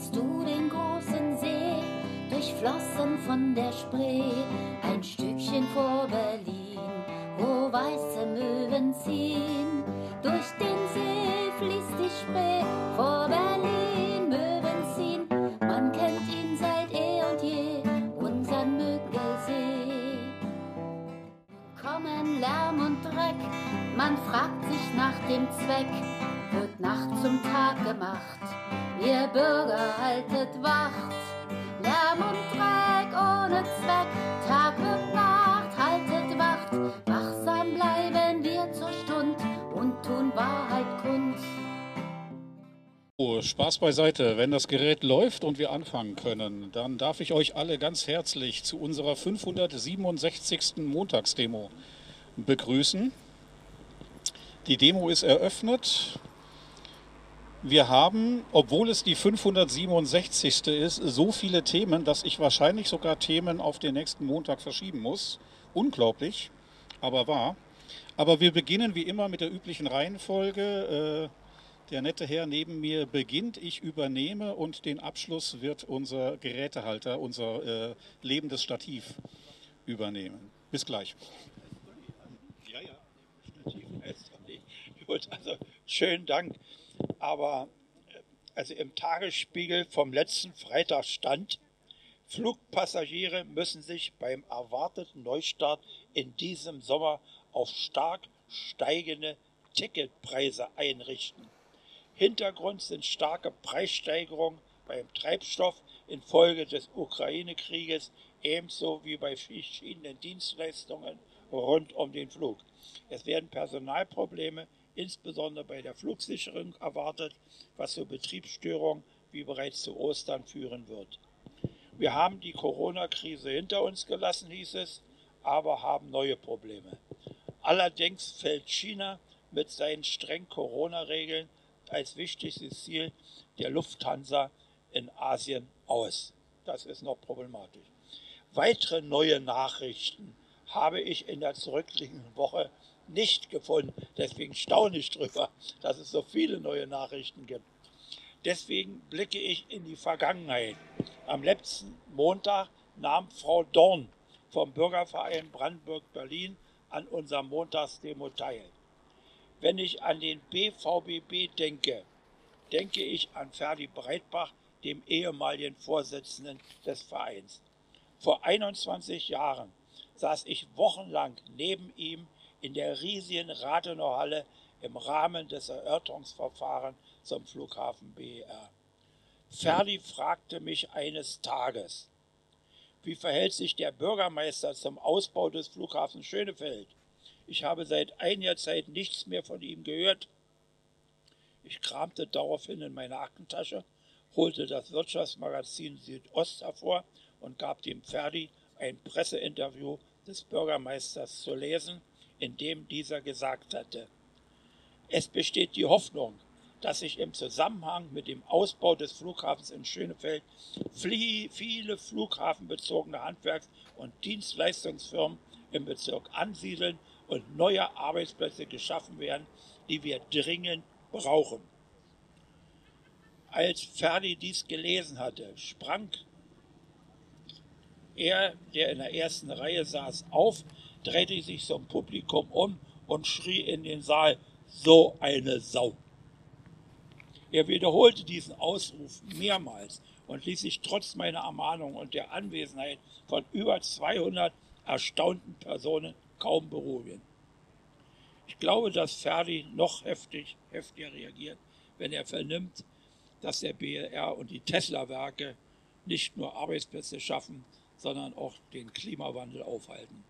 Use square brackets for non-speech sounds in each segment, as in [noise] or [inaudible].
kennst du den großen See, durchflossen von der Spree, ein Stückchen vor Berlin, wo weiße Möwen ziehen. Durch den See fließt die Spree, vor Berlin Möwen ziehen. Man kennt ihn seit eh und je, unseren Müggelsee. Kommen Lärm und Dreck, man fragt sich nach dem Zweck, wird Nacht zum Tag gemacht. Ihr Bürger haltet Wacht, Lärm und Dreck ohne Zweck, Tag und Nacht haltet Wacht, wachsam bleiben wir zur Stund und tun Wahrheit kund. Oh, Spaß beiseite. Wenn das Gerät läuft und wir anfangen können, dann darf ich euch alle ganz herzlich zu unserer 567. Montagsdemo begrüßen. Die Demo ist eröffnet. Wir haben, obwohl es die 567. ist, so viele Themen, dass ich wahrscheinlich sogar Themen auf den nächsten Montag verschieben muss. Unglaublich, aber wahr. Aber wir beginnen wie immer mit der üblichen Reihenfolge. Äh, der nette Herr neben mir beginnt, ich übernehme und den Abschluss wird unser Gerätehalter, unser äh, lebendes Stativ übernehmen. Bis gleich. Ja, ja, Stativ also schönen Dank. Aber äh, also im Tagesspiegel vom letzten Freitag stand, Flugpassagiere müssen sich beim erwarteten Neustart in diesem Sommer auf stark steigende Ticketpreise einrichten. Hintergrund sind starke Preissteigerungen beim Treibstoff infolge des Ukraine-Krieges, ebenso wie bei verschiedenen Dienstleistungen rund um den Flug. Es werden Personalprobleme insbesondere bei der Flugsicherung erwartet, was zu Betriebsstörungen wie bereits zu Ostern führen wird. Wir haben die Corona-Krise hinter uns gelassen, hieß es, aber haben neue Probleme. Allerdings fällt China mit seinen strengen Corona-Regeln als wichtigstes Ziel der Lufthansa in Asien aus. Das ist noch problematisch. Weitere neue Nachrichten habe ich in der zurückliegenden Woche nicht gefunden. Deswegen staune ich drüber, dass es so viele neue Nachrichten gibt. Deswegen blicke ich in die Vergangenheit. Am letzten Montag nahm Frau Dorn vom Bürgerverein Brandenburg-Berlin an unserem Montagsdemo teil. Wenn ich an den BVBB denke, denke ich an Ferdi Breitbach, dem ehemaligen Vorsitzenden des Vereins. Vor 21 Jahren saß ich wochenlang neben ihm in der riesigen Rathenauer Halle im Rahmen des Erörterungsverfahrens zum Flughafen BER. Ferdi fragte mich eines Tages, wie verhält sich der Bürgermeister zum Ausbau des Flughafens Schönefeld? Ich habe seit einiger Zeit nichts mehr von ihm gehört. Ich kramte daraufhin in meine Aktentasche, holte das Wirtschaftsmagazin Südost hervor und gab dem Ferdi ein Presseinterview des Bürgermeisters zu lesen, in dem dieser gesagt hatte, es besteht die Hoffnung, dass sich im Zusammenhang mit dem Ausbau des Flughafens in Schönefeld viele flughafenbezogene Handwerks- und Dienstleistungsfirmen im Bezirk ansiedeln und neue Arbeitsplätze geschaffen werden, die wir dringend brauchen. Als Ferdi dies gelesen hatte, sprang er, der in der ersten Reihe saß, auf, drehte sich zum Publikum um und schrie in den Saal, so eine Sau. Er wiederholte diesen Ausruf mehrmals und ließ sich trotz meiner Ermahnung und der Anwesenheit von über 200 erstaunten Personen kaum beruhigen. Ich glaube, dass Ferdi noch heftig, heftiger reagiert, wenn er vernimmt, dass der BLR und die Tesla-Werke nicht nur Arbeitsplätze schaffen, sondern auch den Klimawandel aufhalten.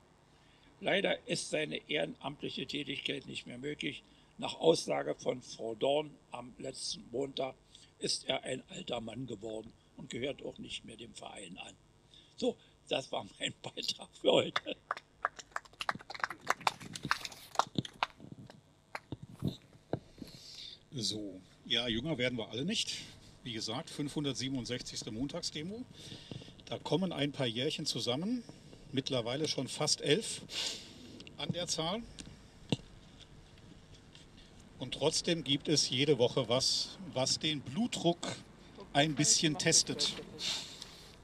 Leider ist seine ehrenamtliche Tätigkeit nicht mehr möglich. Nach Aussage von Frau Dorn am letzten Montag ist er ein alter Mann geworden und gehört auch nicht mehr dem Verein an. So, das war mein [laughs] Beitrag für heute. So, ja, jünger werden wir alle nicht. Wie gesagt, 567. Montagsdemo. Da kommen ein paar Jährchen zusammen mittlerweile schon fast elf an der Zahl. Und trotzdem gibt es jede Woche was, was den Blutdruck ein bisschen testet.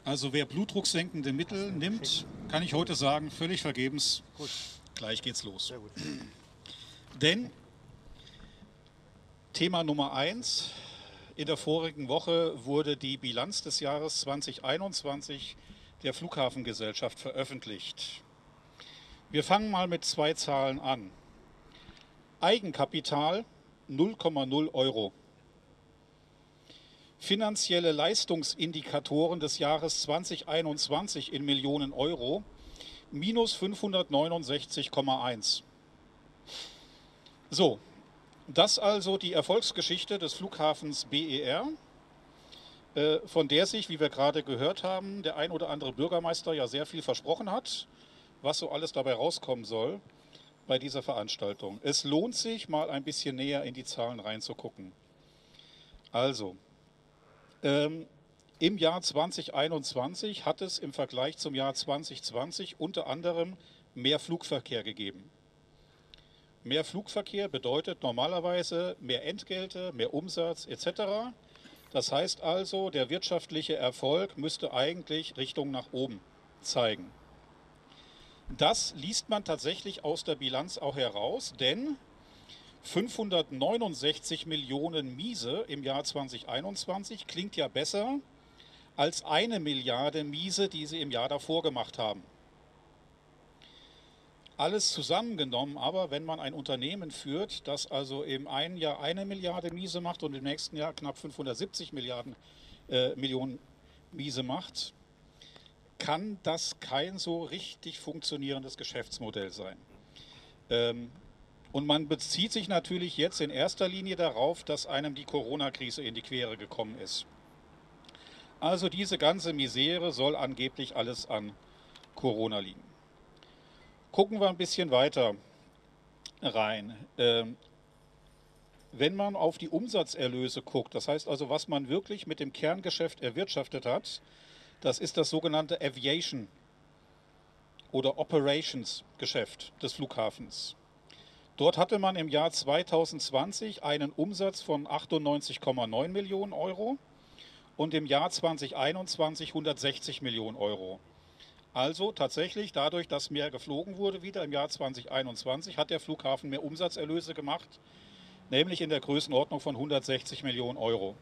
Also wer blutdrucksenkende Mittel nimmt, kann ich heute sagen, völlig vergebens. Gleich geht's los. Denn Thema Nummer eins, in der vorigen Woche wurde die Bilanz des Jahres 2021 der Flughafengesellschaft veröffentlicht. Wir fangen mal mit zwei Zahlen an. Eigenkapital 0,0 Euro. Finanzielle Leistungsindikatoren des Jahres 2021 in Millionen Euro minus 569,1. So, das also die Erfolgsgeschichte des Flughafens BER, von der sich, wie wir gerade gehört haben, der ein oder andere Bürgermeister ja sehr viel versprochen hat, was so alles dabei rauskommen soll bei dieser Veranstaltung. Es lohnt sich, mal ein bisschen näher in die Zahlen reinzugucken. Also, ähm, im Jahr 2021 hat es im Vergleich zum Jahr 2020 unter anderem mehr Flugverkehr gegeben. Mehr Flugverkehr bedeutet normalerweise mehr Entgelte, mehr Umsatz etc. Das heißt also, der wirtschaftliche Erfolg müsste eigentlich Richtung nach oben zeigen. Das liest man tatsächlich aus der Bilanz auch heraus, denn 569 Millionen Miese im Jahr 2021 klingt ja besser als eine Milliarde Miese, die sie im Jahr davor gemacht haben. Alles zusammengenommen aber, wenn man ein Unternehmen führt, das also im einen Jahr eine Milliarde Miese macht und im nächsten Jahr knapp 570 Milliarden, äh, Millionen Miese macht, kann das kein so richtig funktionierendes Geschäftsmodell sein. Ähm, und man bezieht sich natürlich jetzt in erster Linie darauf, dass einem die Corona-Krise in die Quere gekommen ist. Also diese ganze Misere soll angeblich alles an Corona liegen. Gucken wir ein bisschen weiter rein. Ähm, wenn man auf die Umsatzerlöse guckt, das heißt also, was man wirklich mit dem Kerngeschäft erwirtschaftet hat, das ist das sogenannte Aviation oder Operations Geschäft des Flughafens. Dort hatte man im Jahr 2020 einen Umsatz von 98,9 Millionen Euro und im Jahr 2021 160 Millionen Euro. Also tatsächlich dadurch, dass mehr geflogen wurde wieder im Jahr 2021, hat der Flughafen mehr Umsatzerlöse gemacht, nämlich in der Größenordnung von 160 Millionen Euro.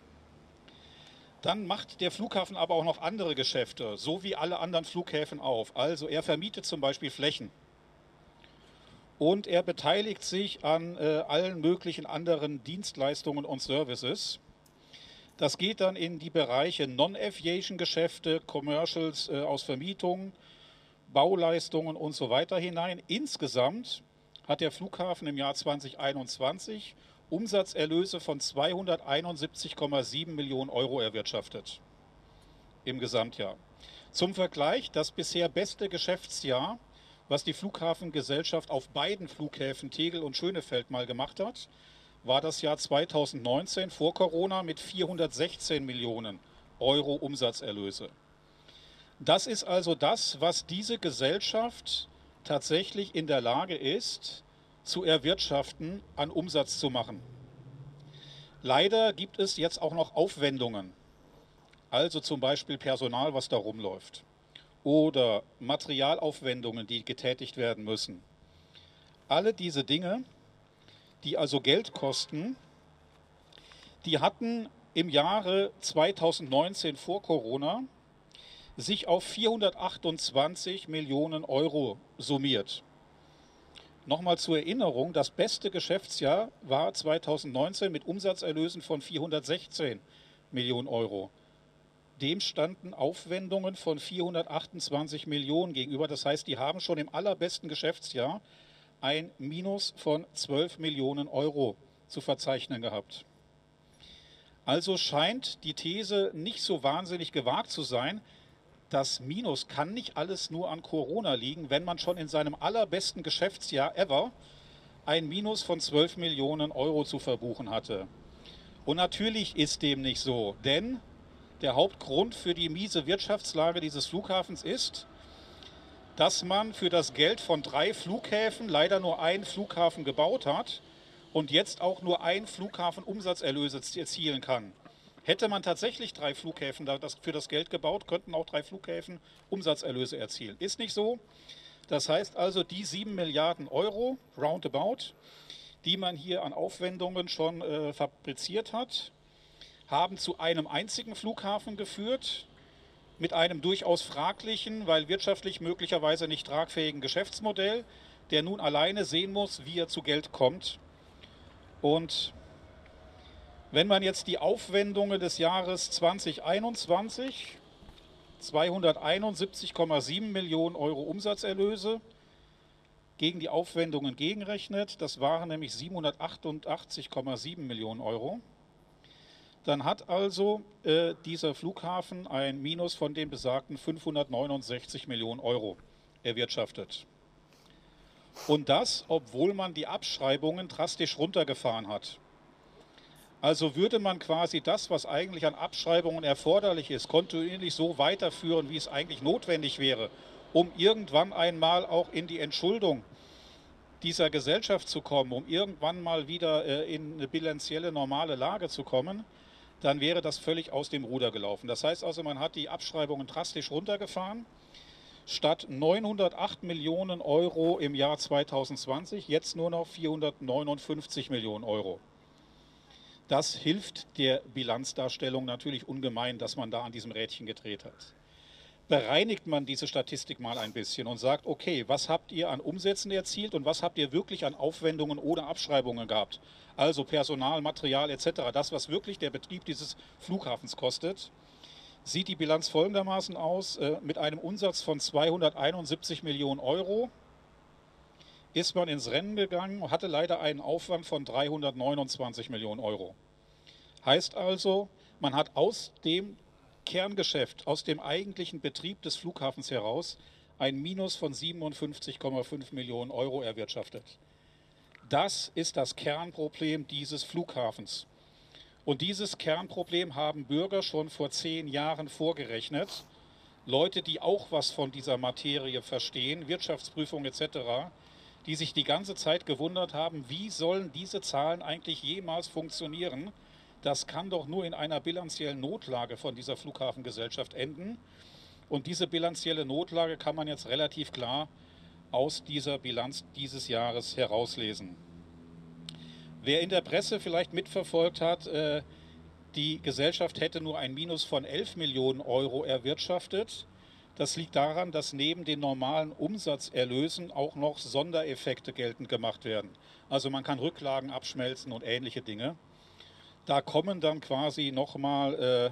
Dann macht der Flughafen aber auch noch andere Geschäfte, so wie alle anderen Flughäfen auf. Also er vermietet zum Beispiel Flächen und er beteiligt sich an äh, allen möglichen anderen Dienstleistungen und Services. Das geht dann in die Bereiche Non-Aviation-Geschäfte, Commercials äh, aus Vermietung, Bauleistungen und so weiter hinein. Insgesamt hat der Flughafen im Jahr 2021 Umsatzerlöse von 271,7 Millionen Euro erwirtschaftet im Gesamtjahr. Zum Vergleich, das bisher beste Geschäftsjahr, was die Flughafengesellschaft auf beiden Flughäfen Tegel und Schönefeld mal gemacht hat, war das Jahr 2019 vor Corona mit 416 Millionen Euro Umsatzerlöse. Das ist also das, was diese Gesellschaft tatsächlich in der Lage ist, zu erwirtschaften, an Umsatz zu machen. Leider gibt es jetzt auch noch Aufwendungen, also zum Beispiel Personal, was da rumläuft, oder Materialaufwendungen, die getätigt werden müssen. Alle diese Dinge, die also Geld kosten, die hatten im Jahre 2019 vor Corona sich auf 428 Millionen Euro summiert. Nochmal zur Erinnerung, das beste Geschäftsjahr war 2019 mit Umsatzerlösen von 416 Millionen Euro. Dem standen Aufwendungen von 428 Millionen gegenüber. Das heißt, die haben schon im allerbesten Geschäftsjahr ein Minus von 12 Millionen Euro zu verzeichnen gehabt. Also scheint die These nicht so wahnsinnig gewagt zu sein, das Minus kann nicht alles nur an Corona liegen, wenn man schon in seinem allerbesten Geschäftsjahr ever ein Minus von 12 Millionen Euro zu verbuchen hatte. Und natürlich ist dem nicht so, denn der Hauptgrund für die miese Wirtschaftslage dieses Flughafens ist, dass man für das Geld von drei Flughäfen leider nur einen Flughafen gebaut hat und jetzt auch nur ein Flughafen Umsatzerlöse erzielen kann. Hätte man tatsächlich drei Flughäfen für das Geld gebaut, könnten auch drei Flughäfen Umsatzerlöse erzielen. Ist nicht so. Das heißt also, die 7 Milliarden Euro, roundabout, die man hier an Aufwendungen schon äh, fabriziert hat, haben zu einem einzigen Flughafen geführt, mit einem durchaus fraglichen, weil wirtschaftlich möglicherweise nicht tragfähigen Geschäftsmodell, der nun alleine sehen muss, wie er zu Geld kommt. Und wenn man jetzt die Aufwendungen des Jahres 2021, 271,7 Millionen Euro Umsatzerlöse, gegen die Aufwendungen gegenrechnet, das waren nämlich 788,7 Millionen Euro, dann hat also äh, dieser Flughafen ein Minus von den besagten 569 Millionen Euro erwirtschaftet. Und das, obwohl man die Abschreibungen drastisch runtergefahren hat. Also würde man quasi das, was eigentlich an Abschreibungen erforderlich ist, kontinuierlich so weiterführen, wie es eigentlich notwendig wäre, um irgendwann einmal auch in die Entschuldung dieser Gesellschaft zu kommen, um irgendwann mal wieder äh, in eine bilanzielle normale Lage zu kommen, dann wäre das völlig aus dem Ruder gelaufen. Das heißt also, man hat die Abschreibungen drastisch runtergefahren. Statt 908 Millionen Euro im Jahr 2020 jetzt nur noch 459 Millionen Euro. Das hilft der Bilanzdarstellung natürlich ungemein, dass man da an diesem Rädchen gedreht hat. Bereinigt man diese Statistik mal ein bisschen und sagt, okay, was habt ihr an Umsätzen erzielt und was habt ihr wirklich an Aufwendungen oder Abschreibungen gehabt? Also Personal, Material etc., das, was wirklich der Betrieb dieses Flughafens kostet, sieht die Bilanz folgendermaßen aus. Äh, mit einem Umsatz von 271 Millionen Euro ist man ins Rennen gegangen und hatte leider einen Aufwand von 329 Millionen Euro. Heißt also, man hat aus dem Kerngeschäft, aus dem eigentlichen Betrieb des Flughafens heraus ein Minus von 57,5 Millionen Euro erwirtschaftet. Das ist das Kernproblem dieses Flughafens. Und dieses Kernproblem haben Bürger schon vor zehn Jahren vorgerechnet. Leute, die auch was von dieser Materie verstehen, Wirtschaftsprüfung etc., die sich die ganze Zeit gewundert haben, wie sollen diese Zahlen eigentlich jemals funktionieren? Das kann doch nur in einer bilanziellen Notlage von dieser Flughafengesellschaft enden. Und diese bilanzielle Notlage kann man jetzt relativ klar aus dieser Bilanz dieses Jahres herauslesen. Wer in der Presse vielleicht mitverfolgt hat, äh, die Gesellschaft hätte nur ein Minus von 11 Millionen Euro erwirtschaftet. Das liegt daran, dass neben den normalen Umsatzerlösen auch noch Sondereffekte geltend gemacht werden. Also man kann Rücklagen abschmelzen und ähnliche Dinge. Da kommen dann quasi nochmal äh,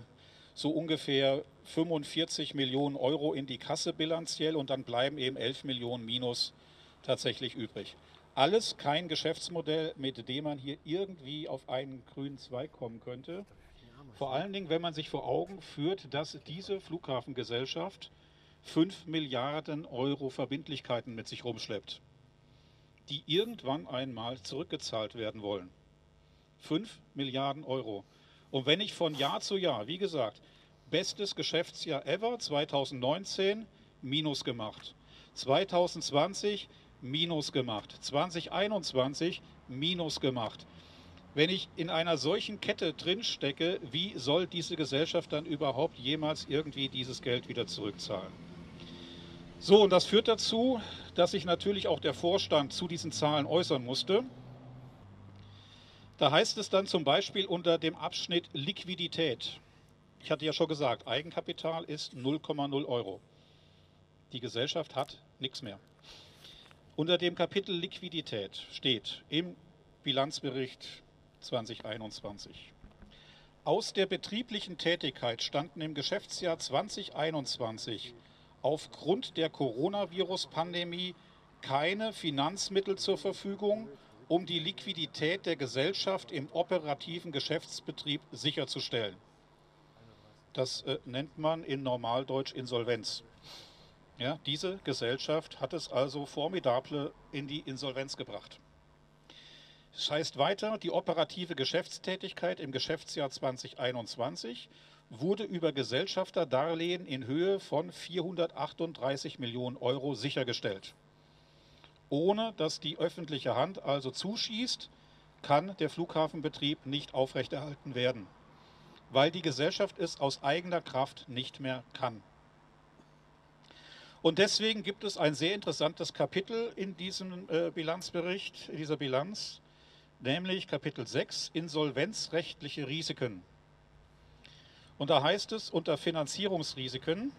so ungefähr 45 Millionen Euro in die Kasse bilanziell und dann bleiben eben 11 Millionen Minus tatsächlich übrig. Alles kein Geschäftsmodell, mit dem man hier irgendwie auf einen grünen Zweig kommen könnte. Vor allen Dingen, wenn man sich vor Augen führt, dass diese Flughafengesellschaft 5 Milliarden Euro Verbindlichkeiten mit sich rumschleppt, die irgendwann einmal zurückgezahlt werden wollen. 5 Milliarden Euro. Und wenn ich von Jahr zu Jahr, wie gesagt, bestes Geschäftsjahr ever, 2019 minus gemacht, 2020 minus gemacht, 2021 minus gemacht. Wenn ich in einer solchen Kette drinstecke, wie soll diese Gesellschaft dann überhaupt jemals irgendwie dieses Geld wieder zurückzahlen? So, und das führt dazu, dass sich natürlich auch der Vorstand zu diesen Zahlen äußern musste. Da heißt es dann zum Beispiel unter dem Abschnitt Liquidität, ich hatte ja schon gesagt, Eigenkapital ist 0,0 Euro. Die Gesellschaft hat nichts mehr. Unter dem Kapitel Liquidität steht im Bilanzbericht 2021. Aus der betrieblichen Tätigkeit standen im Geschäftsjahr 2021 aufgrund der Coronavirus-Pandemie keine Finanzmittel zur Verfügung, um die Liquidität der Gesellschaft im operativen Geschäftsbetrieb sicherzustellen. Das äh, nennt man in Normaldeutsch Insolvenz. Ja, diese Gesellschaft hat es also formidable in die Insolvenz gebracht. Das heißt weiter, die operative Geschäftstätigkeit im Geschäftsjahr 2021 wurde über Gesellschafterdarlehen in Höhe von 438 Millionen Euro sichergestellt. Ohne dass die öffentliche Hand also zuschießt, kann der Flughafenbetrieb nicht aufrechterhalten werden. weil die Gesellschaft es aus eigener Kraft nicht mehr kann. Und deswegen gibt es ein sehr interessantes Kapitel in diesem äh, Bilanzbericht, in dieser Bilanz, nämlich Kapitel 6, insolvenzrechtliche Risiken. Und da heißt es unter Finanzierungsrisiken,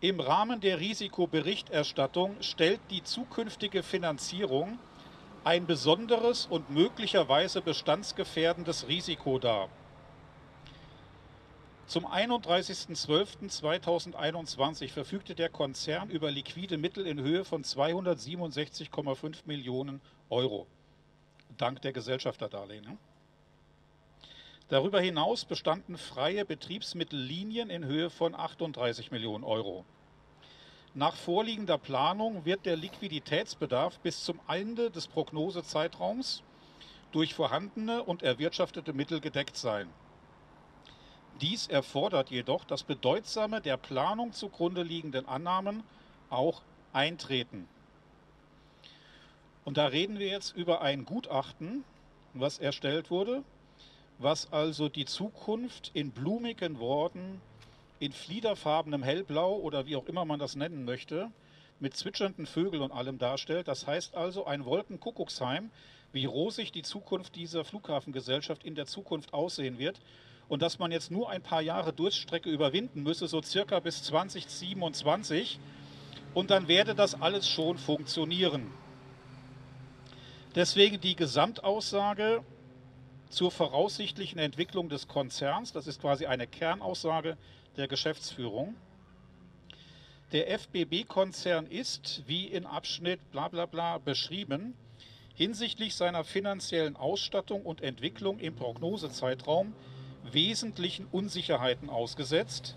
im Rahmen der Risikoberichterstattung stellt die zukünftige Finanzierung ein besonderes und möglicherweise bestandsgefährdendes Risiko dar. Zum 31.12.2021 verfügte der Konzern über liquide Mittel in Höhe von 267,5 Millionen Euro, dank der Gesellschafterdarlehen. Darüber hinaus bestanden freie Betriebsmittellinien in Höhe von 38 Millionen Euro. Nach vorliegender Planung wird der Liquiditätsbedarf bis zum Ende des Prognosezeitraums durch vorhandene und erwirtschaftete Mittel gedeckt sein. Dies erfordert jedoch, dass bedeutsame der Planung zugrunde liegenden Annahmen auch eintreten. Und da reden wir jetzt über ein Gutachten, was erstellt wurde, was also die Zukunft in blumigen Worten, in fliederfarbenem Hellblau oder wie auch immer man das nennen möchte, mit zwitschernden Vögeln und allem darstellt. Das heißt also ein Wolkenkuckucksheim, wie rosig die Zukunft dieser Flughafengesellschaft in der Zukunft aussehen wird und dass man jetzt nur ein paar Jahre Durststrecke überwinden müsse, so circa bis 2027 und dann werde das alles schon funktionieren. Deswegen die Gesamtaussage zur voraussichtlichen Entwicklung des Konzerns, das ist quasi eine Kernaussage der Geschäftsführung. Der FBB-Konzern ist, wie in Abschnitt bla bla bla beschrieben, hinsichtlich seiner finanziellen Ausstattung und Entwicklung im Prognosezeitraum wesentlichen Unsicherheiten ausgesetzt,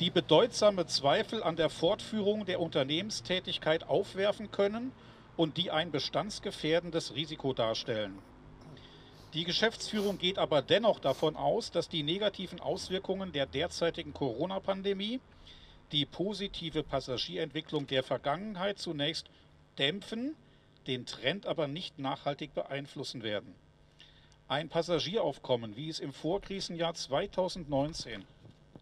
die bedeutsame Zweifel an der Fortführung der Unternehmenstätigkeit aufwerfen können und die ein bestandsgefährdendes Risiko darstellen. Die Geschäftsführung geht aber dennoch davon aus, dass die negativen Auswirkungen der derzeitigen Corona-Pandemie die positive Passagierentwicklung der Vergangenheit zunächst dämpfen, den Trend aber nicht nachhaltig beeinflussen werden. Ein Passagieraufkommen, wie es im Vorkrisenjahr 2019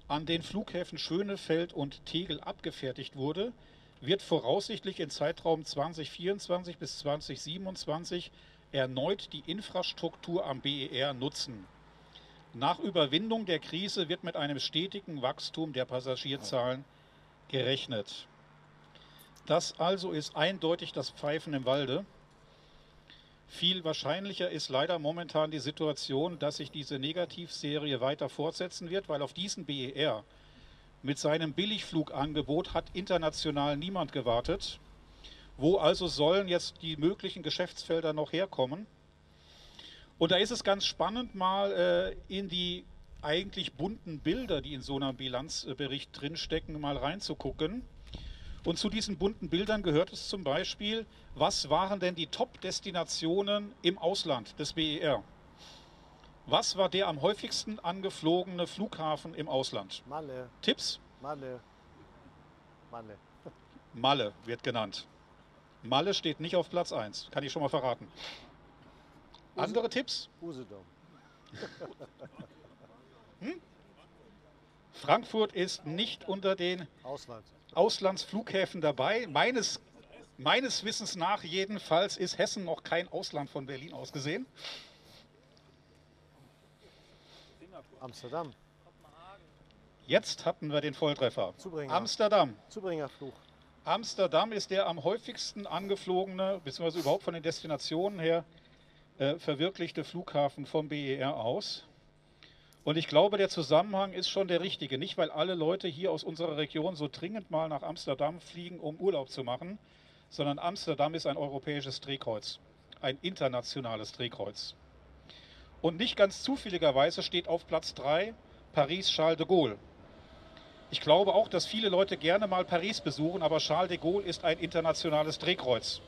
an den Flughäfen Schönefeld und Tegel abgefertigt wurde, wird voraussichtlich im Zeitraum 2024 bis 2027 erneut die Infrastruktur am BER nutzen. Nach Überwindung der Krise wird mit einem stetigen Wachstum der Passagierzahlen gerechnet. Das also ist eindeutig das Pfeifen im Walde. Viel wahrscheinlicher ist leider momentan die Situation, dass sich diese Negativserie weiter fortsetzen wird, weil auf diesen BER mit seinem Billigflugangebot hat international niemand gewartet. Wo also sollen jetzt die möglichen Geschäftsfelder noch herkommen? Und da ist es ganz spannend, mal äh, in die eigentlich bunten Bilder, die in so einem Bilanzbericht drinstecken, mal reinzugucken. Und zu diesen bunten Bildern gehört es zum Beispiel, was waren denn die Top-Destinationen im Ausland des BER? Was war der am häufigsten angeflogene Flughafen im Ausland? Malle. Tipps? Malle. Malle. Malle wird genannt. Malle steht nicht auf Platz 1, kann ich schon mal verraten. Andere Tipps? Usedom. [laughs] Hm? Frankfurt ist nicht unter den Ausland. Auslandsflughäfen dabei. Meines, meines Wissens nach jedenfalls ist Hessen noch kein Ausland von Berlin aus gesehen. Amsterdam. Jetzt hatten wir den Volltreffer. Zubringer. Amsterdam. Zubringerflug. Amsterdam ist der am häufigsten angeflogene, beziehungsweise überhaupt von den Destinationen her äh, verwirklichte Flughafen vom BER aus. Und ich glaube, der Zusammenhang ist schon der richtige. Nicht, weil alle Leute hier aus unserer Region so dringend mal nach Amsterdam fliegen, um Urlaub zu machen, sondern Amsterdam ist ein europäisches Drehkreuz, ein internationales Drehkreuz. Und nicht ganz zufälligerweise steht auf Platz 3 Paris Charles de Gaulle. Ich glaube auch, dass viele Leute gerne mal Paris besuchen, aber Charles de Gaulle ist ein internationales Drehkreuz.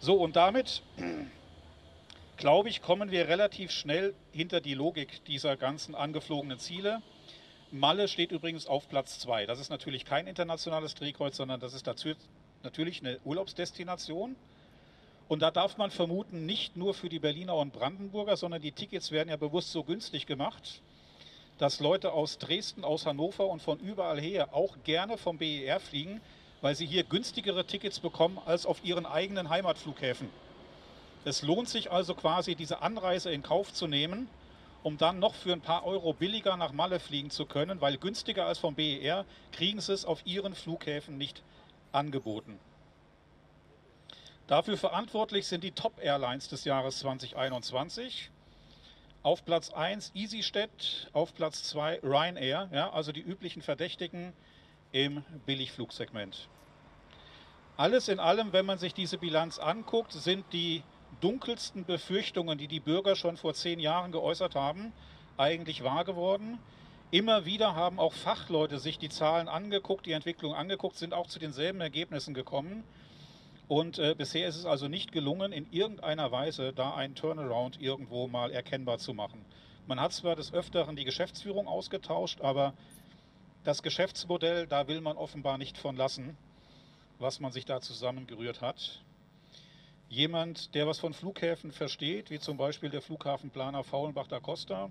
So, und damit [clears throat] glaube ich, kommen wir relativ schnell hinter die Logik dieser ganzen angeflogenen Ziele. Malle steht übrigens auf Platz 2. Das ist natürlich kein internationales Drehkreuz, sondern das ist natürlich eine Urlaubsdestination. Und da darf man vermuten, nicht nur für die Berliner und Brandenburger, sondern die Tickets werden ja bewusst so günstig gemacht, dass Leute aus Dresden, aus Hannover und von überall her auch gerne vom BER fliegen, weil sie hier günstigere Tickets bekommen als auf ihren eigenen Heimatflughäfen. Es lohnt sich also quasi, diese Anreise in Kauf zu nehmen, um dann noch für ein paar Euro billiger nach Malle fliegen zu können, weil günstiger als vom BER kriegen sie es auf ihren Flughäfen nicht angeboten. Dafür verantwortlich sind die Top-Airlines des Jahres 2021. Auf Platz 1 EasyJet, auf Platz 2 Ryanair, ja, also die üblichen Verdächtigen im Billigflugsegment. Alles in allem, wenn man sich diese Bilanz anguckt, sind die dunkelsten Befürchtungen, die die Bürger schon vor zehn Jahren geäußert haben, eigentlich wahr geworden. Immer wieder haben auch Fachleute sich die Zahlen angeguckt, die Entwicklung angeguckt, sind auch zu denselben Ergebnissen gekommen. Und äh, bisher ist es also nicht gelungen, in irgendeiner Weise da einen Turnaround irgendwo mal erkennbar zu machen. Man hat zwar des Öfteren die Geschäftsführung ausgetauscht, aber das Geschäftsmodell, da will man offenbar nicht von lassen, was man sich da zusammengerührt hat. Jemand, der was von Flughäfen versteht, wie zum Beispiel der Flughafenplaner Faulenbach da Costa,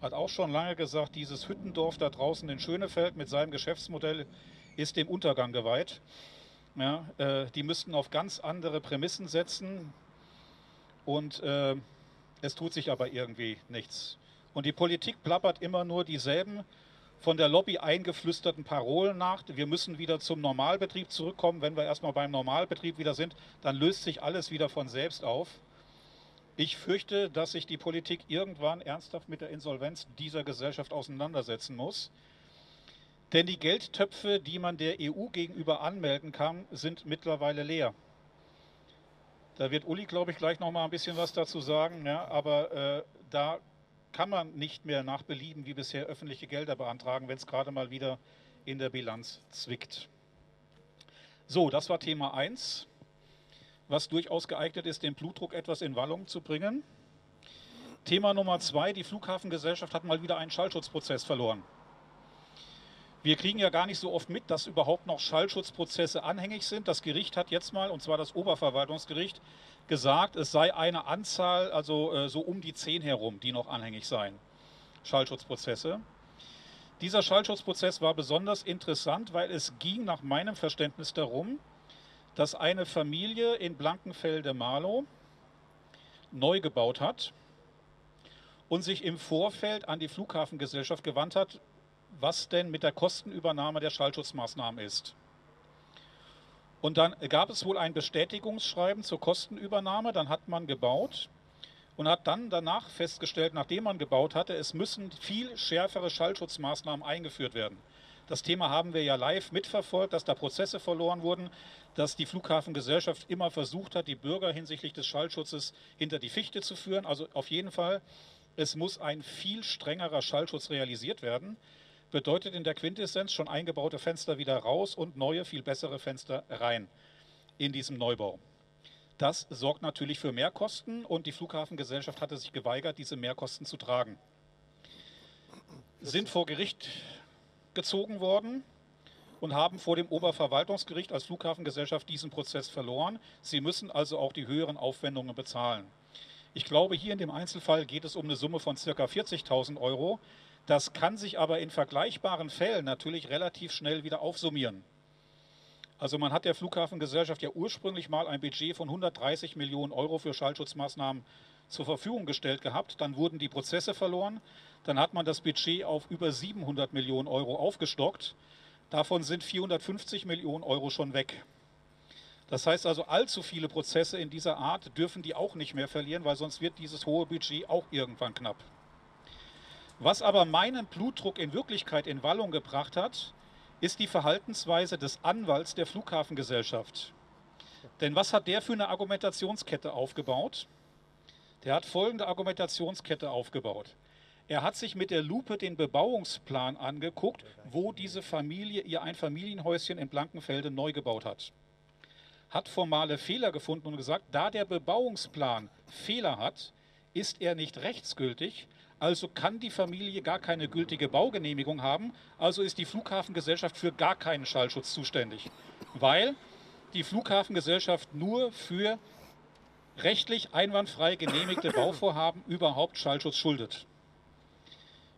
hat auch schon lange gesagt, dieses Hüttendorf da draußen in Schönefeld mit seinem Geschäftsmodell ist dem Untergang geweiht. Ja, äh, die müssten auf ganz andere Prämissen setzen und äh, es tut sich aber irgendwie nichts. Und die Politik plappert immer nur dieselben von der Lobby eingeflüsterten Parolen nach. Wir müssen wieder zum Normalbetrieb zurückkommen. Wenn wir erstmal beim Normalbetrieb wieder sind, dann löst sich alles wieder von selbst auf. Ich fürchte, dass sich die Politik irgendwann ernsthaft mit der Insolvenz dieser Gesellschaft auseinandersetzen muss. Denn die Geldtöpfe, die man der EU gegenüber anmelden kann, sind mittlerweile leer. Da wird Uli, glaube ich, gleich noch mal ein bisschen was dazu sagen. Ja, aber äh, da kann man nicht mehr nach Belieben wie bisher öffentliche Gelder beantragen, wenn es gerade mal wieder in der Bilanz zwickt. So, das war Thema 1, was durchaus geeignet ist, den Blutdruck etwas in Wallung zu bringen. Thema Nummer 2, die Flughafengesellschaft hat mal wieder einen Schallschutzprozess verloren. Wir kriegen ja gar nicht so oft mit, dass überhaupt noch Schallschutzprozesse anhängig sind. Das Gericht hat jetzt mal, und zwar das Oberverwaltungsgericht, gesagt, es sei eine Anzahl, also äh, so um die zehn herum, die noch anhängig seien. Schallschutzprozesse. Dieser Schallschutzprozess war besonders interessant, weil es ging nach meinem Verständnis darum, dass eine Familie in Blankenfelde-Marlow neu gebaut hat und sich im Vorfeld an die Flughafengesellschaft gewandt hat, was denn mit der Kostenübernahme der Schallschutzmaßnahmen ist. Und dann gab es wohl ein Bestätigungsschreiben zur Kostenübernahme, dann hat man gebaut und hat dann danach festgestellt, nachdem man gebaut hatte, es müssen viel schärfere Schallschutzmaßnahmen eingeführt werden. Das Thema haben wir ja live mitverfolgt, dass da Prozesse verloren wurden, dass die Flughafengesellschaft immer versucht hat, die Bürger hinsichtlich des Schallschutzes hinter die Fichte zu führen. Also auf jeden Fall, es muss ein viel strengerer Schallschutz realisiert werden bedeutet in der Quintessenz schon eingebaute Fenster wieder raus und neue, viel bessere Fenster rein in diesem Neubau. Das sorgt natürlich für Mehrkosten und die Flughafengesellschaft hatte sich geweigert, diese Mehrkosten zu tragen. Sind vor Gericht gezogen worden und haben vor dem Oberverwaltungsgericht als Flughafengesellschaft diesen Prozess verloren. Sie müssen also auch die höheren Aufwendungen bezahlen. Ich glaube, hier in dem Einzelfall geht es um eine Summe von ca. 40.000 Euro. Das kann sich aber in vergleichbaren Fällen natürlich relativ schnell wieder aufsummieren. Also man hat der Flughafengesellschaft ja ursprünglich mal ein Budget von 130 Millionen Euro für Schallschutzmaßnahmen zur Verfügung gestellt gehabt. Dann wurden die Prozesse verloren. Dann hat man das Budget auf über 700 Millionen Euro aufgestockt. Davon sind 450 Millionen Euro schon weg. Das heißt also, allzu viele Prozesse in dieser Art dürfen die auch nicht mehr verlieren, weil sonst wird dieses hohe Budget auch irgendwann knapp. Was aber meinen Blutdruck in Wirklichkeit in Wallung gebracht hat, ist die Verhaltensweise des Anwalts der Flughafengesellschaft. Denn was hat der für eine Argumentationskette aufgebaut? Der hat folgende Argumentationskette aufgebaut. Er hat sich mit der Lupe den Bebauungsplan angeguckt, wo diese Familie ihr Einfamilienhäuschen in Blankenfelde neu gebaut hat. Hat formale Fehler gefunden und gesagt, da der Bebauungsplan Fehler hat, ist er nicht rechtsgültig, also kann die Familie gar keine gültige Baugenehmigung haben. Also ist die Flughafengesellschaft für gar keinen Schallschutz zuständig, weil die Flughafengesellschaft nur für rechtlich einwandfrei genehmigte Bauvorhaben [coughs] überhaupt Schallschutz schuldet.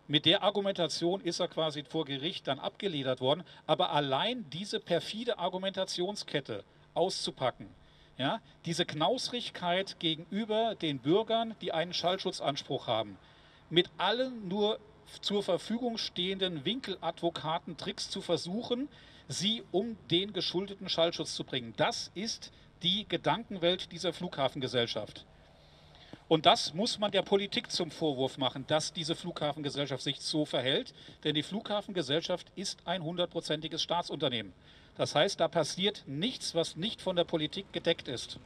Mit der Argumentation ist er quasi vor Gericht dann abgeledert worden. Aber allein diese perfide Argumentationskette auszupacken, ja, diese Knausrigkeit gegenüber den Bürgern, die einen Schallschutzanspruch haben, mit allen nur zur Verfügung stehenden Winkeladvokaten Tricks zu versuchen, sie um den geschuldeten Schallschutz zu bringen. Das ist die Gedankenwelt dieser Flughafengesellschaft. Und das muss man der Politik zum Vorwurf machen, dass diese Flughafengesellschaft sich so verhält. Denn die Flughafengesellschaft ist ein hundertprozentiges Staatsunternehmen. Das heißt, da passiert nichts, was nicht von der Politik gedeckt ist.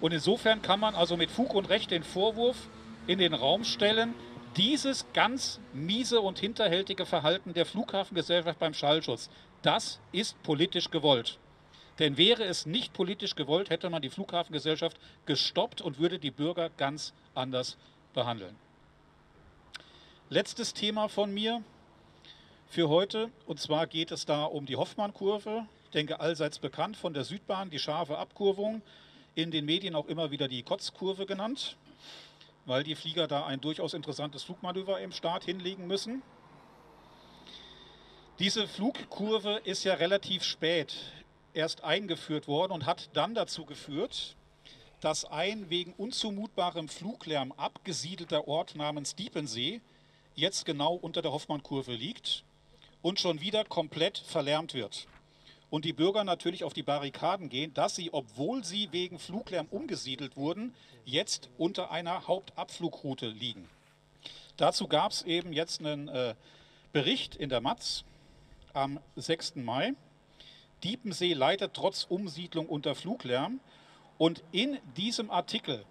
Und insofern kann man also mit Fug und Recht den Vorwurf in den Raum stellen, dieses ganz miese und hinterhältige Verhalten der Flughafengesellschaft beim Schallschutz, das ist politisch gewollt. Denn wäre es nicht politisch gewollt, hätte man die Flughafengesellschaft gestoppt und würde die Bürger ganz anders behandeln. Letztes Thema von mir für heute, und zwar geht es da um die Hoffmann-Kurve. Ich denke, allseits bekannt von der Südbahn, die scharfe Abkurvung, in den Medien auch immer wieder die Kotzkurve genannt, weil die Flieger da ein durchaus interessantes Flugmanöver im Start hinlegen müssen. Diese Flugkurve ist ja relativ spät erst eingeführt worden und hat dann dazu geführt, dass ein wegen unzumutbarem Fluglärm abgesiedelter Ort namens Diepensee jetzt genau unter der Hoffmann-Kurve liegt und schon wieder komplett verlärmt wird. Und die Bürger natürlich auf die Barrikaden gehen, dass sie, obwohl sie wegen Fluglärm umgesiedelt wurden, jetzt unter einer Hauptabflugroute liegen. Dazu gab es eben jetzt einen äh, Bericht in der Matz am 6. Mai. Diepensee leidet trotz Umsiedlung unter Fluglärm. Und in diesem Artikel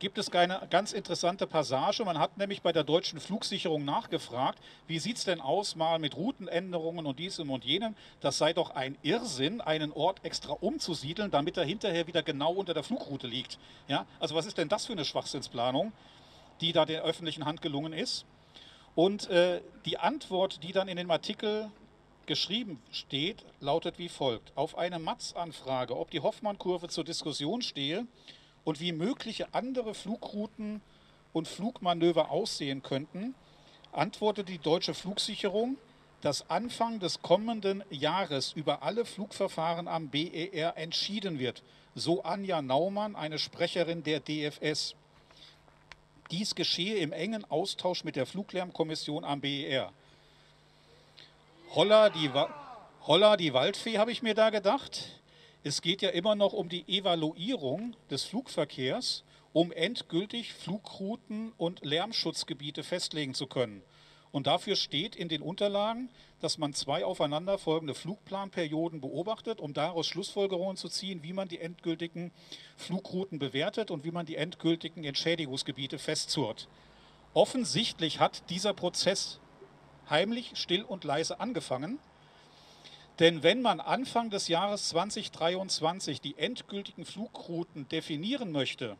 gibt es eine ganz interessante Passage. Man hat nämlich bei der deutschen Flugsicherung nachgefragt, wie sieht es denn aus mal mit Routenänderungen und diesem und jenem. Das sei doch ein Irrsinn, einen Ort extra umzusiedeln, damit er hinterher wieder genau unter der Flugroute liegt. Ja? Also was ist denn das für eine Schwachsinnsplanung, die da der öffentlichen Hand gelungen ist? Und äh, die Antwort, die dann in dem Artikel geschrieben steht, lautet wie folgt. Auf eine Matz-Anfrage, ob die Hoffmann-Kurve zur Diskussion stehe und wie mögliche andere Flugrouten und Flugmanöver aussehen könnten, antwortete die deutsche Flugsicherung, dass Anfang des kommenden Jahres über alle Flugverfahren am BER entschieden wird, so Anja Naumann, eine Sprecherin der DFS. Dies geschehe im engen Austausch mit der Fluglärmkommission am BER. Holla die, Holla die Waldfee, habe ich mir da gedacht. Es geht ja immer noch um die Evaluierung des Flugverkehrs, um endgültig Flugrouten und Lärmschutzgebiete festlegen zu können. Und dafür steht in den Unterlagen, dass man zwei aufeinanderfolgende Flugplanperioden beobachtet, um daraus Schlussfolgerungen zu ziehen, wie man die endgültigen Flugrouten bewertet und wie man die endgültigen Entschädigungsgebiete festzurrt. Offensichtlich hat dieser Prozess heimlich, still und leise angefangen. Denn wenn man Anfang des Jahres 2023 die endgültigen Flugrouten definieren möchte,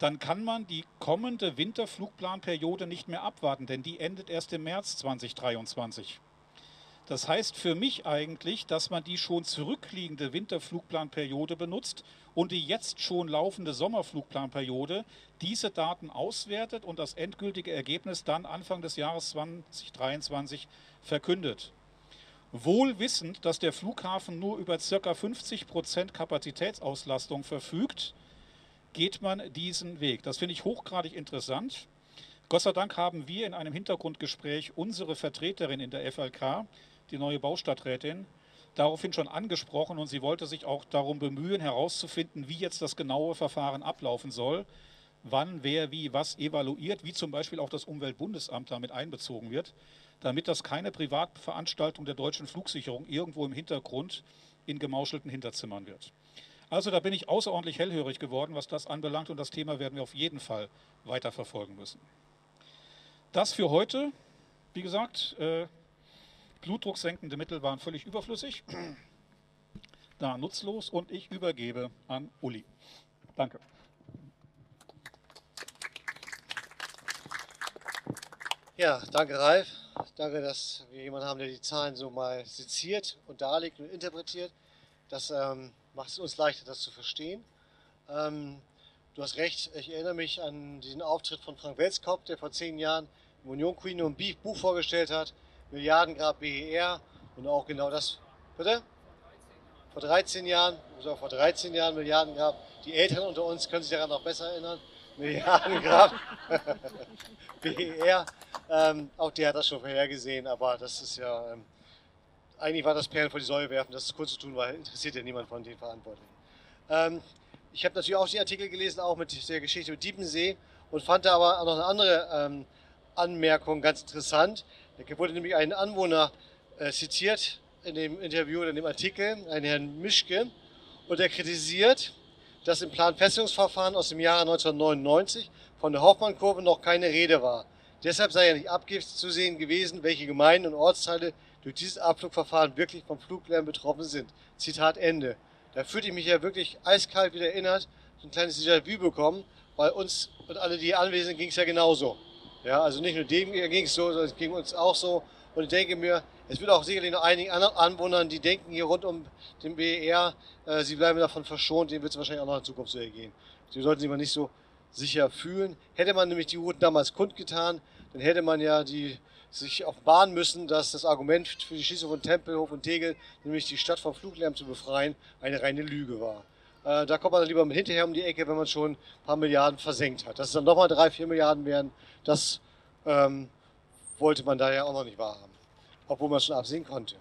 dann kann man die kommende Winterflugplanperiode nicht mehr abwarten, denn die endet erst im März 2023. Das heißt für mich eigentlich, dass man die schon zurückliegende Winterflugplanperiode benutzt und die jetzt schon laufende Sommerflugplanperiode diese Daten auswertet und das endgültige Ergebnis dann Anfang des Jahres 2023 verkündet. Wohl wissend, dass der Flughafen nur über ca. 50 Prozent Kapazitätsauslastung verfügt, geht man diesen Weg. Das finde ich hochgradig interessant. Gott sei Dank haben wir in einem Hintergrundgespräch unsere Vertreterin in der FLK, die neue Baustadträtin, daraufhin schon angesprochen und sie wollte sich auch darum bemühen, herauszufinden, wie jetzt das genaue Verfahren ablaufen soll, wann, wer, wie, was evaluiert, wie zum Beispiel auch das Umweltbundesamt damit einbezogen wird, damit das keine Privatveranstaltung der deutschen Flugsicherung irgendwo im Hintergrund in gemauschelten Hinterzimmern wird. Also da bin ich außerordentlich hellhörig geworden, was das anbelangt und das Thema werden wir auf jeden Fall weiterverfolgen müssen. Das für heute. Wie gesagt, äh, blutdrucksenkende Mittel waren völlig überflüssig, [clears throat] da nutzlos und ich übergebe an Uli. Danke. Ja, danke Ralf. Danke, dass wir jemanden haben, der die Zahlen so mal seziert und darlegt und interpretiert. Das ähm, macht es uns leichter, das zu verstehen. Ähm, du hast recht, ich erinnere mich an diesen Auftritt von Frank Welskopf, der vor zehn Jahren im Union Queen ein Buch vorgestellt hat, Milliardengrad BER und auch genau das. Bitte? Vor 13 Jahren, also vor 13 Jahren Milliardengrad. Die Älteren unter uns können sich daran noch besser erinnern. Milliardengrad [laughs] BER. Ähm, auch der hat das schon vorhergesehen, aber das ist ja. Ähm, eigentlich war das Perlen vor die Säule werfen, das ist kurz zu tun, weil interessiert ja niemand von den Verantwortlichen. Ähm, ich habe natürlich auch die Artikel gelesen, auch mit der Geschichte mit Diebensee und fand da aber auch noch eine andere ähm, Anmerkung ganz interessant. Da wurde nämlich ein Anwohner äh, zitiert in dem Interview oder in dem Artikel, einen Herrn Mischke, und er kritisiert, dass im Planfestungsverfahren aus dem Jahre 1999 von der Hoffmann-Kurve noch keine Rede war. Deshalb sei ja nicht abzusehen gewesen, welche Gemeinden und Ortsteile durch dieses Abflugverfahren wirklich vom Fluglärm betroffen sind. Zitat Ende. Da fühlte ich mich ja wirklich eiskalt wieder erinnert, so ein kleines Déjà-vu bekommen, weil uns und alle, die hier anwesend sind, ging es ja genauso. Ja, also nicht nur dem ging es so, sondern es ging uns auch so. Und ich denke mir, es wird auch sicherlich noch einigen anderen Anwohnern, die denken hier rund um den BER, äh, sie bleiben davon verschont, denen wird es wahrscheinlich auch noch in Zukunft so ergehen. Sie sollten sich mal nicht so sicher fühlen. Hätte man nämlich die Routen damals kundgetan, dann hätte man ja die sich offenbaren müssen, dass das Argument für die Schließung von Tempelhof und Tegel, nämlich die Stadt vom Fluglärm zu befreien, eine reine Lüge war. Äh, da kommt man dann lieber hinterher um die Ecke, wenn man schon ein paar Milliarden versenkt hat. Dass es dann nochmal drei, vier Milliarden werden, das ähm, wollte man daher auch noch nicht wahrhaben. Obwohl man es schon absehen konnte.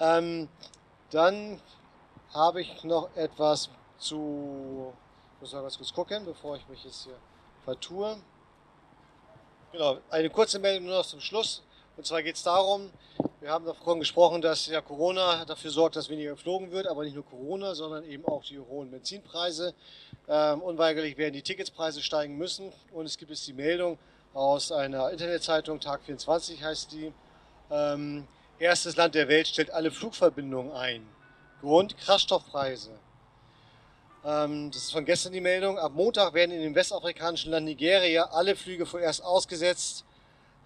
Ähm, dann habe ich noch etwas zu. Ich muss mal ganz kurz gucken, bevor ich mich jetzt hier vertue. Genau, eine kurze Meldung nur noch zum Schluss. Und zwar geht es darum, wir haben davon gesprochen, dass ja Corona dafür sorgt, dass weniger geflogen wird, aber nicht nur Corona, sondern eben auch die hohen Benzinpreise. Ähm, unweigerlich werden die Ticketspreise steigen müssen. Und es gibt jetzt die Meldung aus einer Internetseitung, Tag 24 heißt die, ähm, erstes Land der Welt stellt alle Flugverbindungen ein. Grund Kraftstoffpreise. Ähm, das ist von gestern die Meldung. Ab Montag werden in dem westafrikanischen Land Nigeria alle Flüge vorerst ausgesetzt,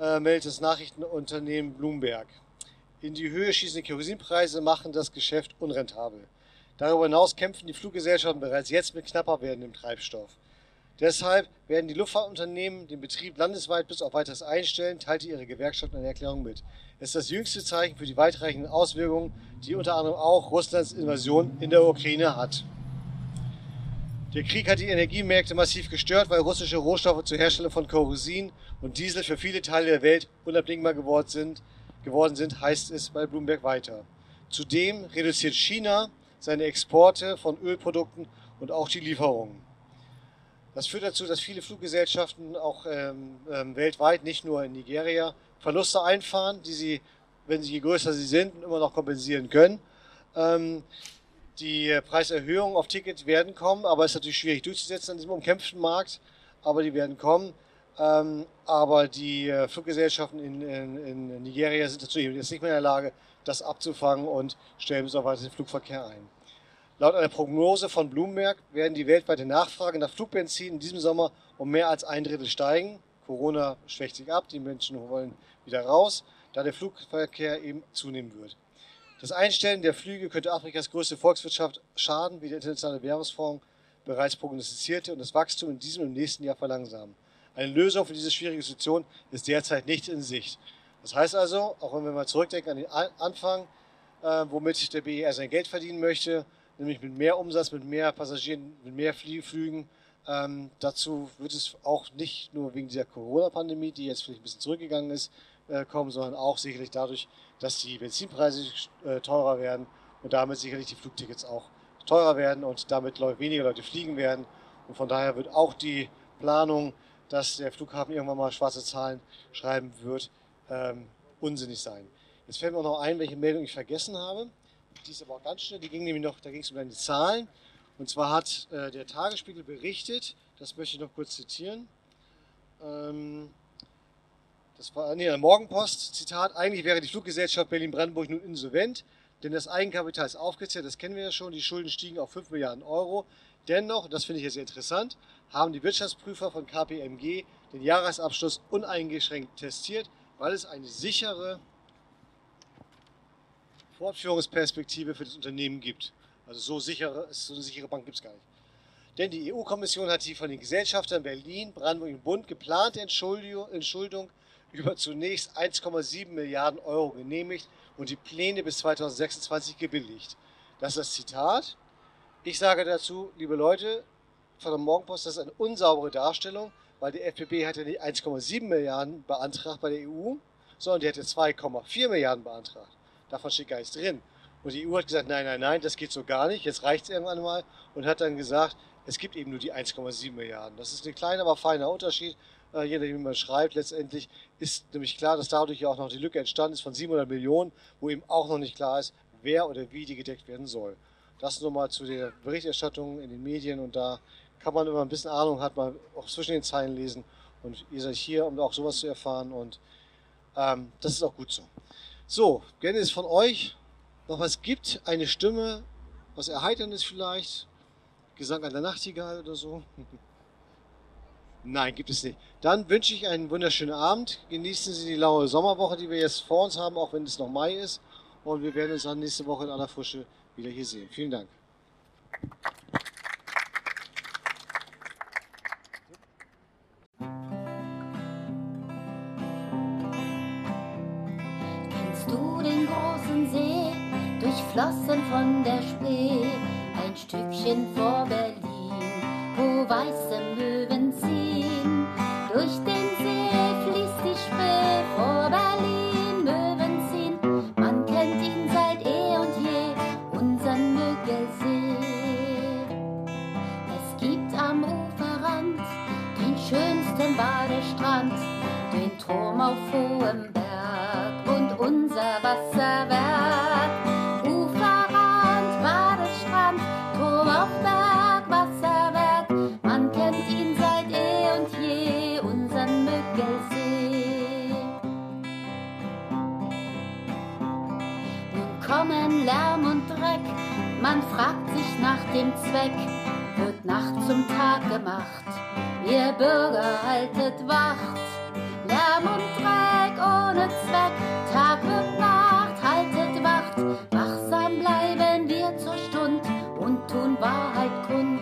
äh, meldet das Nachrichtenunternehmen Bloomberg. In die Höhe schießende Kerosinpreise machen das Geschäft unrentabel. Darüber hinaus kämpfen die Fluggesellschaften bereits jetzt mit knapper werdendem Treibstoff. Deshalb werden die Luftfahrtunternehmen den Betrieb landesweit bis auf weiteres einstellen, teilte ihre Gewerkschaft in einer Erklärung mit. Es ist das jüngste Zeichen für die weitreichenden Auswirkungen, die unter anderem auch Russlands Invasion in der Ukraine hat. Der Krieg hat die Energiemärkte massiv gestört, weil russische Rohstoffe zur Herstellung von Kerosin und Diesel für viele Teile der Welt unabdingbar geworden sind, geworden sind, heißt es bei Bloomberg weiter. Zudem reduziert China seine Exporte von Ölprodukten und auch die Lieferungen. Das führt dazu, dass viele Fluggesellschaften auch ähm, ähm, weltweit, nicht nur in Nigeria, Verluste einfahren, die sie, wenn sie je größer sie sind, immer noch kompensieren können. Ähm, die Preiserhöhungen auf Tickets werden kommen, aber es ist natürlich schwierig durchzusetzen an diesem umkämpften Markt. Aber die werden kommen. Ähm, aber die äh, Fluggesellschaften in, in, in, Nigeria sind dazu jetzt nicht mehr in der Lage, das abzufangen und stellen auf weiter den Flugverkehr ein. Laut einer Prognose von Bloomberg werden die weltweite Nachfrage nach Flugbenzin in diesem Sommer um mehr als ein Drittel steigen. Corona schwächt sich ab, die Menschen wollen wieder raus, da der Flugverkehr eben zunehmen wird. Das Einstellen der Flüge könnte Afrikas größte Volkswirtschaft schaden, wie der Internationale Währungsfonds bereits prognostizierte, und das Wachstum in diesem und im nächsten Jahr verlangsamen. Eine Lösung für diese schwierige Situation ist derzeit nicht in Sicht. Das heißt also, auch wenn wir mal zurückdenken an den Anfang, äh, womit der BER sein Geld verdienen möchte, nämlich mit mehr Umsatz, mit mehr Passagieren, mit mehr Flügen, ähm, dazu wird es auch nicht nur wegen dieser Corona-Pandemie, die jetzt vielleicht ein bisschen zurückgegangen ist, äh, kommen, sondern auch sicherlich dadurch, dass die Benzinpreise äh, teurer werden und damit sicherlich die Flugtickets auch teurer werden und damit weniger Leute fliegen werden. Und von daher wird auch die Planung, dass der Flughafen irgendwann mal schwarze Zahlen schreiben wird, ähm, unsinnig sein. Jetzt fällt mir auch noch ein, welche Meldung ich vergessen habe. Die ist aber auch ganz schnell, die ging nämlich noch, da ging es um deine Zahlen. Und zwar hat äh, der Tagesspiegel berichtet, das möchte ich noch kurz zitieren. Ähm, das war nee, der Morgenpost, Zitat, eigentlich wäre die Fluggesellschaft Berlin-Brandenburg nun insolvent, denn das Eigenkapital ist aufgezählt, das kennen wir ja schon, die Schulden stiegen auf 5 Milliarden Euro. Dennoch, das finde ich jetzt sehr interessant, haben die Wirtschaftsprüfer von KPMG den Jahresabschluss uneingeschränkt testiert, weil es eine sichere Fortführungsperspektive für das Unternehmen gibt. Also so, sichere, so eine sichere Bank gibt es gar nicht. Denn die EU-Kommission hat die von den Gesellschaftern Berlin, Brandenburg und Bund geplante Entschuldung über zunächst 1,7 Milliarden Euro genehmigt und die Pläne bis 2026 gebilligt. Das ist das Zitat. Ich sage dazu, liebe Leute von der Morgenpost, das ist eine unsaubere Darstellung, weil die FDP hat ja nicht 1,7 Milliarden beantragt bei der EU, sondern die hätte 2,4 Milliarden beantragt. Davon steht gar nichts drin. Und die EU hat gesagt, nein, nein, nein, das geht so gar nicht, jetzt reicht es irgendwann mal und hat dann gesagt, es gibt eben nur die 1,7 Milliarden. Das ist ein kleiner, aber feiner Unterschied, äh, je nachdem, wie man schreibt. Letztendlich ist nämlich klar, dass dadurch ja auch noch die Lücke entstanden ist von 700 Millionen, wo eben auch noch nicht klar ist, wer oder wie die gedeckt werden soll. Das nur mal zu der Berichterstattung in den Medien und da kann man immer ein bisschen Ahnung, hat man auch zwischen den Zeilen lesen und ihr seid hier, um auch sowas zu erfahren und ähm, das ist auch gut so. So, wenn es von euch noch was gibt, eine Stimme, was Erheiterndes vielleicht, Gesang an der Nachtigall oder so? [laughs] Nein, gibt es nicht. Dann wünsche ich einen wunderschönen Abend. Genießen Sie die laue Sommerwoche, die wir jetzt vor uns haben, auch wenn es noch Mai ist. Und wir werden uns dann nächste Woche in aller Frische wieder hier sehen. Vielen Dank. Kennst du den großen See, durchflossen von der Spree, ein Stückchen vor Berlin, wo weiße Zweck, wird Nacht zum Tag gemacht, ihr Bürger haltet Wacht. Lärm und Dreck ohne Zweck, Tag wird Nacht, haltet Wacht, wachsam bleiben wir zur Stund und tun Wahrheit kund.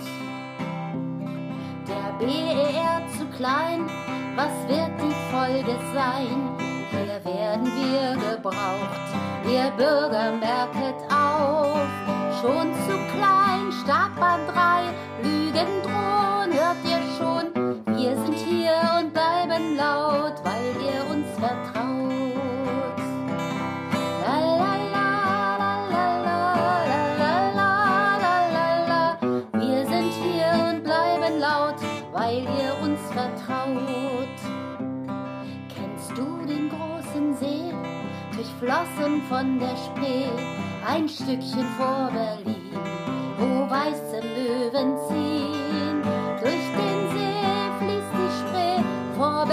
Der BER zu klein, was wird die Folge sein? Hier werden wir gebraucht, ihr Bürger merket auf. Schon zu klein, Startbahn 3, Lügen drohen, hört ihr schon. Wir sind hier und bleiben laut, weil ihr uns vertraut. La, la, la, wir sind hier und bleiben laut, weil ihr uns vertraut. Kennst du den großen See, durchflossen von der Spree, ein Stückchen vor Berlin? Wo weiße Möwen ziehen? Durch den See fließt die Spree vor